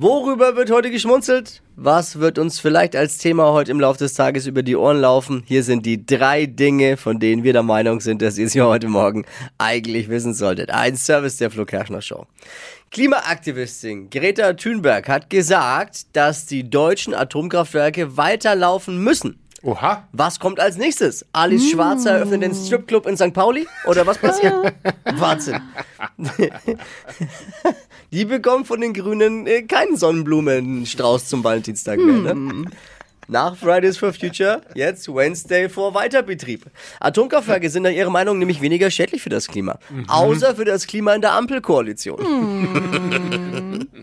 Worüber wird heute geschmunzelt? Was wird uns vielleicht als Thema heute im Laufe des Tages über die Ohren laufen? Hier sind die drei Dinge, von denen wir der Meinung sind, dass ihr sie heute Morgen eigentlich wissen solltet. Ein Service der Flo Kerschner Show. Klimaaktivistin Greta Thunberg hat gesagt, dass die deutschen Atomkraftwerke weiterlaufen müssen. Oha. Was kommt als nächstes? Alice Schwarzer eröffnet den Stripclub in St. Pauli? Oder was passiert? Wahnsinn. Die bekommen von den Grünen äh, keinen Sonnenblumenstrauß zum Valentinstag mehr. Ne? Nach Fridays for Future, jetzt Wednesday vor Weiterbetrieb. Atomkraftwerke sind nach ihrer Meinung nämlich weniger schädlich für das Klima. Außer für das Klima in der Ampelkoalition.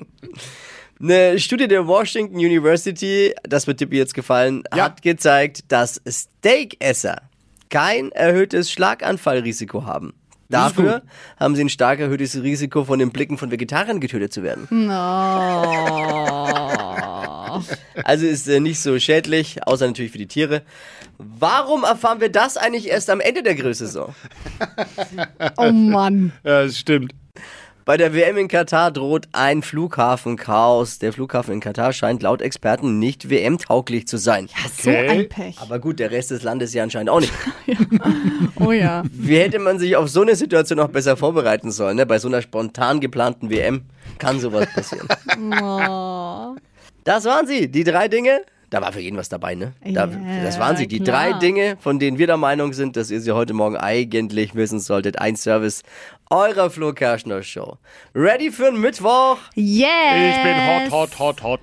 Eine Studie der Washington University, das wird Tippi jetzt gefallen, Ja. hat gezeigt, dass Steakesser kein erhöhtes Schlaganfallrisiko haben. Dafür haben sie ein stark erhöhtes Risiko, von den Blicken von Vegetariern getötet zu werden. Also ist äh, nicht so schädlich, außer natürlich für die Tiere. Warum erfahren wir das eigentlich erst am Ende der Grillsaison? Oh Mann. Ja, das stimmt. Bei der WM in Katar droht ein Flughafenchaos. Der Flughafen in Katar scheint laut Experten nicht WM-tauglich zu sein. So Okay. ein Pech. Aber gut, der Rest des Landes ja anscheinend auch nicht. Oh ja. Wie hätte man sich auf so eine Situation noch besser vorbereiten sollen? Ne? Bei so einer spontan geplanten WM kann sowas passieren. Das waren sie, die drei Dinge. Da war für jeden was dabei, ne? Da, Ja, das waren sie, die klar. drei Dinge, von denen wir der Meinung sind, dass ihr sie heute Morgen eigentlich wissen solltet. Ein Service eurer Flo Kerschner Show. Ready für den Mittwoch? Yeah. Ich bin hot, hot, hot, hot.